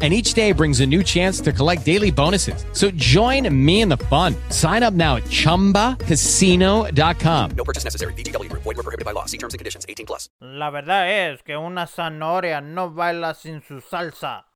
and each day brings a new chance to collect daily bonuses. So join me in the fun. Sign up now at ChumbaCasino.com. No purchase necessary. VGW Group. Void were prohibited by law. See terms and conditions. 18 plus. La verdad es que una zanahoria no baila sin su salsa.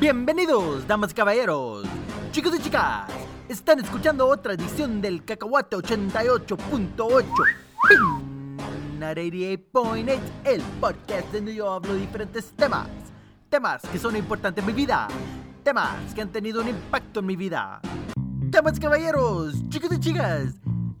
Bienvenidos, damas y caballeros, chicos y chicas. Están escuchando otra edición del Cacahuate 88.8 Pinat 88.8, el podcast donde yo hablo de diferentes temas. Temas que son importantes en mi vida. Temas que han tenido un impacto en mi vida. Damas y caballeros, chicos y chicas,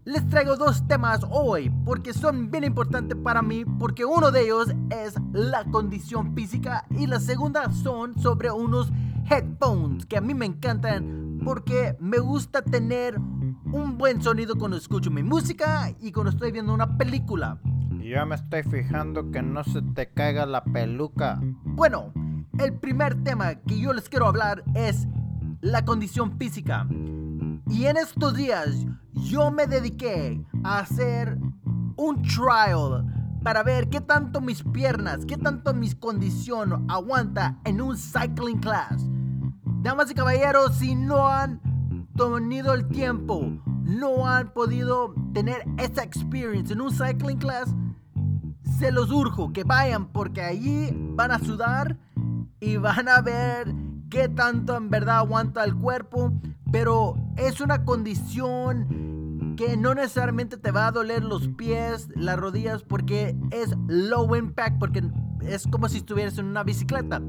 les traigo dos temas hoy porque son bien importantes para mí porque uno de ellos es la condición física y la segunda son sobre unos headphones que a mí me encantan porque me gusta tener un buen sonido cuando escucho mi música y cuando estoy viendo una película. Ya me estoy fijando que no se te caiga la peluca. Bueno, el primer tema que yo les quiero hablar es la condición física. Y en estos días yo me dediqué a hacer un trial para ver qué tanto mis piernas, qué tanto mis condición aguanta en un cycling class. Damas y caballeros, si no han tenido el tiempo, no han podido tener esa experience en un cycling class, se los urjo que vayan porque allí van a sudar y van a ver qué tanto en verdad aguanta el cuerpo, pero es una condición que no necesariamente te va a doler los pies, las rodillas, porque es low impact, porque es como si estuvieras en una bicicleta.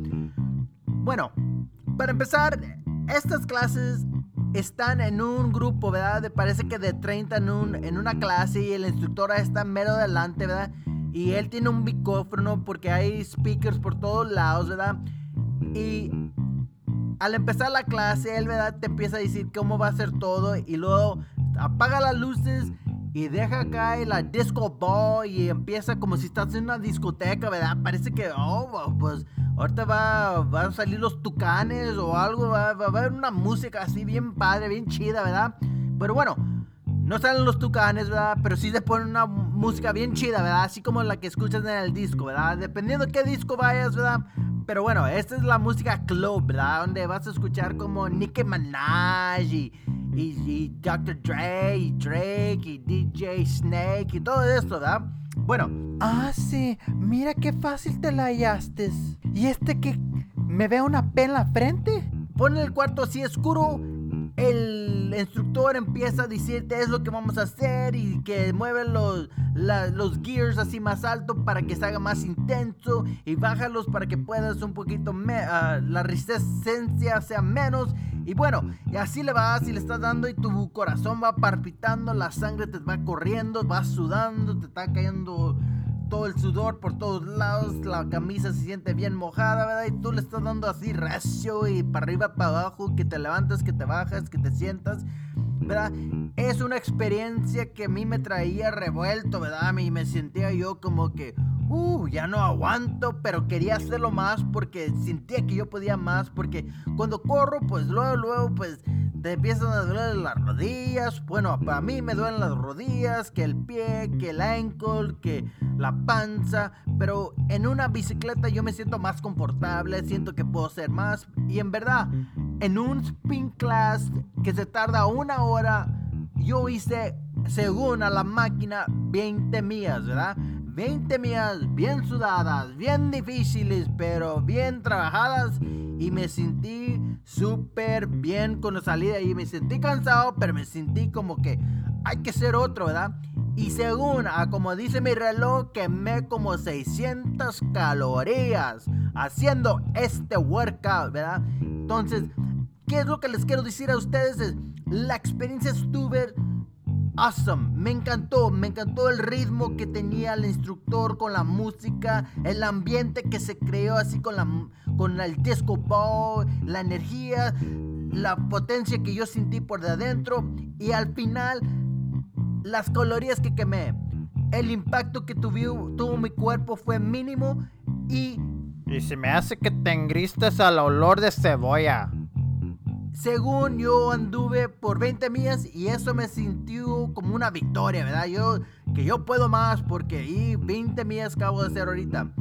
Bueno, para empezar, estas clases están en un grupo, ¿verdad? De, parece que de 30 en, un, en una clase y el instructor está mero adelante, ¿verdad? Y él tiene un micrófono porque hay speakers por todos lados, ¿verdad? Y al empezar la clase, él, ¿verdad? Te empieza a decir cómo va a ser todo y luego apaga las luces y deja caer la disco ball y empieza como si estás en una discoteca, ¿verdad? Parece que, oh, pues ahorita va, a salir los tucanes o algo, va, va a haber una música así bien padre, bien chida, ¿verdad? Pero bueno, no salen los tucanes, ¿verdad? Pero sí se pone una música bien chida, ¿verdad? Así como la que escuchas en el disco, ¿verdad? Dependiendo de qué disco vayas, ¿verdad? Pero bueno, esta es la música club, ¿verdad? Donde vas a escuchar como Nicki Minaj y, y, Dr. Dre y Drake y DJ Snake y todo esto, ¿verdad? Bueno. Ah, sí. Mira qué fácil te la hallaste. ¿Y este que me ve una P en la frente? Pon el cuarto así oscuro el instructor empieza a decirte es lo que vamos a hacer y que mueve los, los gears así más alto para que se haga más intenso y bájalos para que puedas un poquito, uh, la resistencia sea menos. Y bueno, y así le vas y le estás dando y tu corazón va palpitando, la sangre te va corriendo, vas sudando, te está cayendo todo el sudor por todos lados, la camisa se siente bien mojada, ¿verdad? Y tú le estás dando así recio y para arriba, para abajo, que te levantas, que te bajas, que te sientas, ¿verdad? Es una experiencia que a mí me traía revuelto, ¿verdad? Y me sentía yo como que, uh, ya no aguanto, pero quería hacerlo más porque sentía que yo podía más, porque cuando corro, pues luego, luego, pues te empiezan a doler las rodillas. Bueno, para mí me duelen las rodillas, que el pie, que el ankle, que la panza. Pero en una bicicleta yo me siento más confortable, siento que puedo hacer más. Y en verdad, en un spin class que se tarda una hora, yo hice, según a la máquina, 20 millas, ¿verdad? 20 millas bien sudadas, bien difíciles, pero bien trabajadas. Y me sentí súper bien con la salida. Y me sentí cansado, pero me sentí como que hay que ser otro, ¿verdad? Y según, a como dice mi reloj, quemé como 600 calorías haciendo este workout, ¿verdad? Entonces, ¿qué es lo que les quiero decir a ustedes? Es, la experiencia estuvo awesome. Me encantó, me encantó el ritmo que tenía el instructor con la música, el ambiente que se creó así con la con el disco ball, la energía, la potencia que yo sentí por de adentro y al final las calorías que quemé. El impacto que tuvo, tuvo mi cuerpo fue mínimo y Y se me hace que te engristes al olor de cebolla. según yo anduve por 20 millas y eso me sintió como una victoria, ¿verdad? Yo, que yo puedo más porque y 20 millas acabo de hacer ahorita.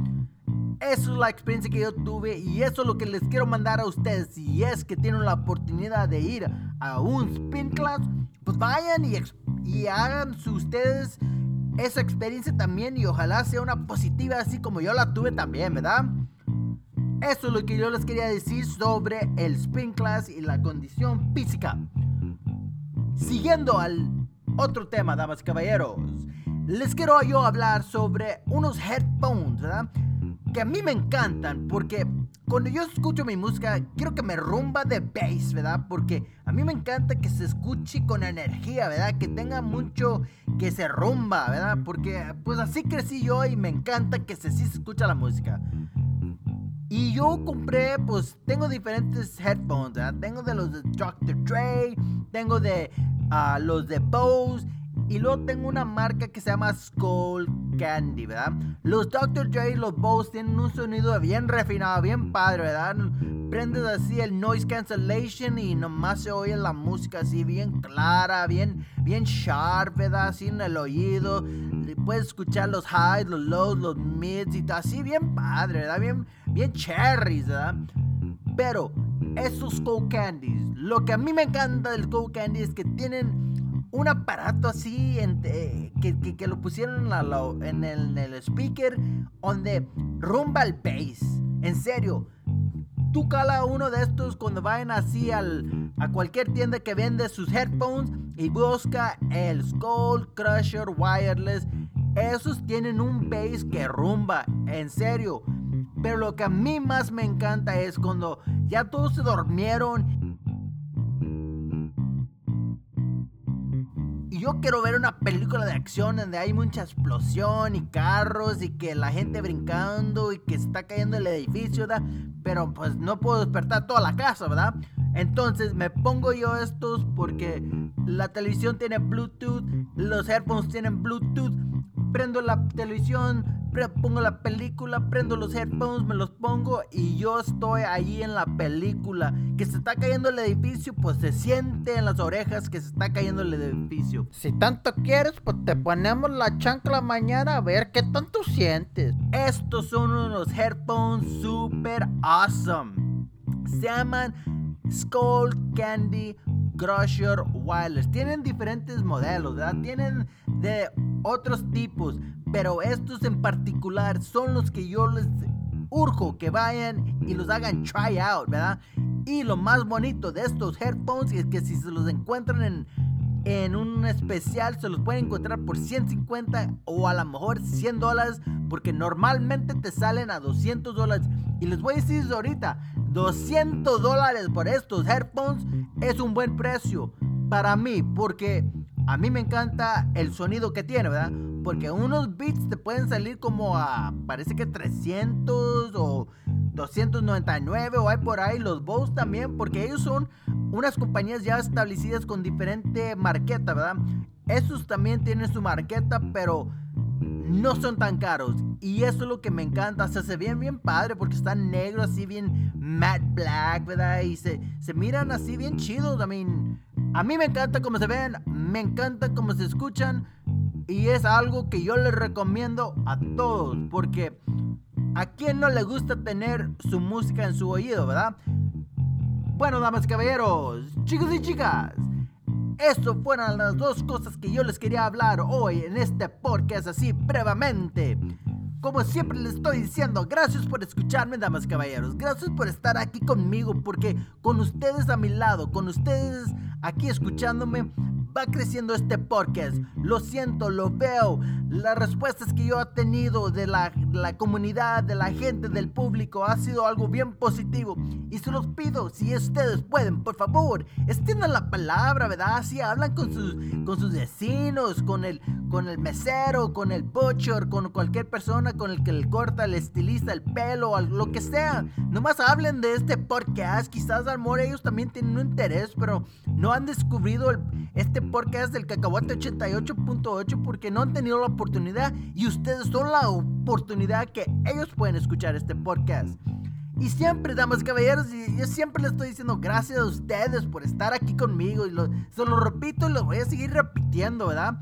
Eso es la experiencia que yo tuve y eso es lo que les quiero mandar a ustedes. Si es que tienen la oportunidad de ir a un spin class, pues vayan y, ex- y hagan ustedes esa experiencia también y ojalá sea una positiva así como yo la tuve también, ¿verdad? Eso es lo que yo les quería decir sobre el spin class y la condición física. Siguiendo al otro tema, damas y caballeros, les quiero yo hablar sobre unos headphones, ¿verdad? Que a mí me encantan porque cuando yo escucho mi música, quiero que me rumba de bass, ¿verdad? Porque a mí me encanta que se escuche con energía, ¿verdad? Que tenga mucho que se rumba, ¿verdad? Porque pues así crecí yo y me encanta que se, sí se escucha la música. Y yo compré, pues tengo diferentes headphones, ¿verdad? Tengo de los de Dr. Dre, tengo de ah, los de Bose y luego tengo una marca que se llama Skull Candy, ¿verdad? Los Dr. Dre los Bose tienen un sonido bien refinado, bien padre, ¿verdad? Prendes así el noise cancellation y nomás se oye la música así bien clara, bien, bien sharp, ¿verdad? Así en el oído. Puedes escuchar los highs, los lows, los mids y todo así bien padre, ¿verdad? Bien, bien cherries, ¿verdad? Pero esos Skull Candies, lo que a mí me encanta del Skull Candy es que tienen un aparato así en- eh, que, que- lo pusieron en, la- en el, en el speaker donde rumba el bass. En serio, tú cala uno de estos cuando vayan así al, a cualquier tienda que vende sus headphones y busca el Skull Crusher Wireless. Esos tienen un bass que rumba, en serio. Pero lo que a mí más me encanta es cuando ya todos se durmieron yo quiero ver una película de acción donde hay mucha explosión y carros y que la gente brincando y que está cayendo el edificio, ¿verdad? Pero pues no puedo despertar toda la casa, ¿verdad? Entonces me pongo yo estos porque la televisión tiene Bluetooth, los headphones tienen Bluetooth, prendo la televisión, pongo la película, prendo los headphones, me los pongo y yo estoy ahí en la película. Que se está cayendo el edificio, pues se siente en las orejas que se está cayendo el edificio. Si tanto quieres, pues te ponemos la chancla mañana a ver qué tanto sientes. Estos son unos headphones super awesome. Se llaman Skull Candy Crusher Wireless. Tienen diferentes modelos, ¿verdad? Tienen de otros tipos, pero estos en particular son los que yo les urjo que vayan y los hagan try out, ¿verdad? Y lo más bonito de estos headphones es que si se los encuentran en en un especial se los pueden encontrar por 150 o a lo mejor 100 dólares porque normalmente te salen a 200 dólares y les voy a decir ahorita 200 dólares por estos headphones es un buen precio para mí porque a mí me encanta el sonido que tiene, ¿verdad? Porque unos beats te pueden salir como a parece que 300 o 299 o hay por ahí los Bose también porque ellos son unas compañías ya establecidas con diferente marqueta, ¿verdad? Estos también tienen su marqueta, pero no son tan caros. Y eso es lo que me encanta. Se ven bien padre porque están negros, así bien matte black, ¿verdad? Y se, se miran así bien chidos. I mean, a mí me encanta cómo se ven, me encanta cómo se escuchan. Y es algo que yo les recomiendo a todos. Porque a quien no le gusta tener su música en su oído, ¿verdad? Bueno, damas y caballeros, chicos y chicas. Estas fueron las dos cosas que yo les quería hablar hoy en este podcast así brevemente. Como siempre les estoy diciendo, gracias por escucharme, damas y caballeros. Gracias por estar aquí conmigo, porque con ustedes a mi lado, con ustedes aquí escuchándome, va creciendo este podcast. Lo siento, lo veo. Las respuestas que yo he tenido de la, la comunidad, de la gente, del público, ha sido algo bien positivo. Y se los pido, si ustedes pueden, por favor, extiendan la palabra, ¿verdad? Si hablan con sus, con sus vecinos, con el, con el mesero, con el butcher, con cualquier persona con el que le corta, el estilista, el pelo, lo que sea. Nomás hablen de este podcast. Quizás al mejor ellos también tienen un interés, pero no han descubrido el, este podcast del Cacahuate 88.8 porque no han tenido la oportunidad y ustedes son la oportunidad que ellos pueden escuchar este podcast. Y siempre, damas y caballeros, y yo siempre les estoy diciendo gracias a ustedes por estar aquí conmigo. Y lo, se lo repito y lo voy a seguir repitiendo, ¿verdad?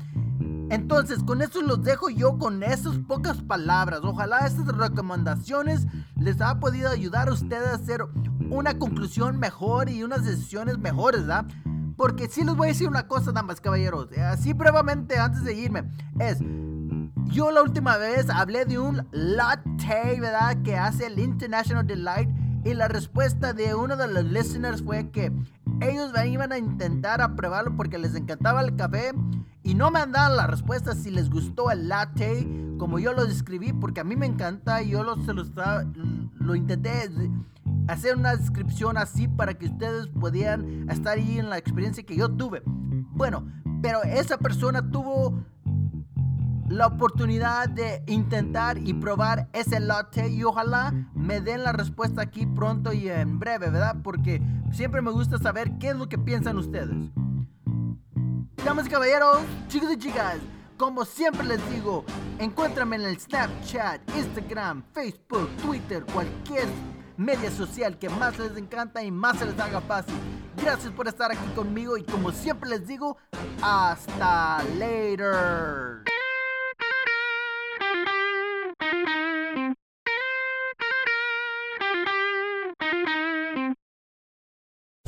Entonces, con eso los dejo yo con esas pocas palabras. Ojalá estas recomendaciones les haya podido ayudar a ustedes a hacer una conclusión mejor y unas decisiones mejores, ¿verdad? Porque sí les voy a decir una cosa, damas caballeros. Así brevemente, antes de irme. Es, yo la última vez hablé de un latte, ¿verdad? Que hace el International Delight. Y la respuesta de uno de los listeners fue que ellos iban a intentar a probarlo porque les encantaba el café. Y no me han dado la respuesta si les gustó el latte como yo lo describí porque a mí me encanta y yo lo, se lo, estaba- lo intenté hacer una descripción así para que ustedes pudieran estar ahí en la experiencia que yo tuve. Bueno, pero esa persona tuvo la oportunidad de intentar y probar ese latte y ojalá me den la respuesta aquí pronto y en breve, ¿verdad? Porque siempre me gusta saber qué es lo que piensan ustedes. Damas y caballeros, chicos y chicas, como siempre les digo, encuéntrame en el Snapchat, Instagram, Facebook, Twitter, cualquier media social que más les encanta y más se les haga fácil. Gracias por estar aquí conmigo y como siempre les digo, hasta later.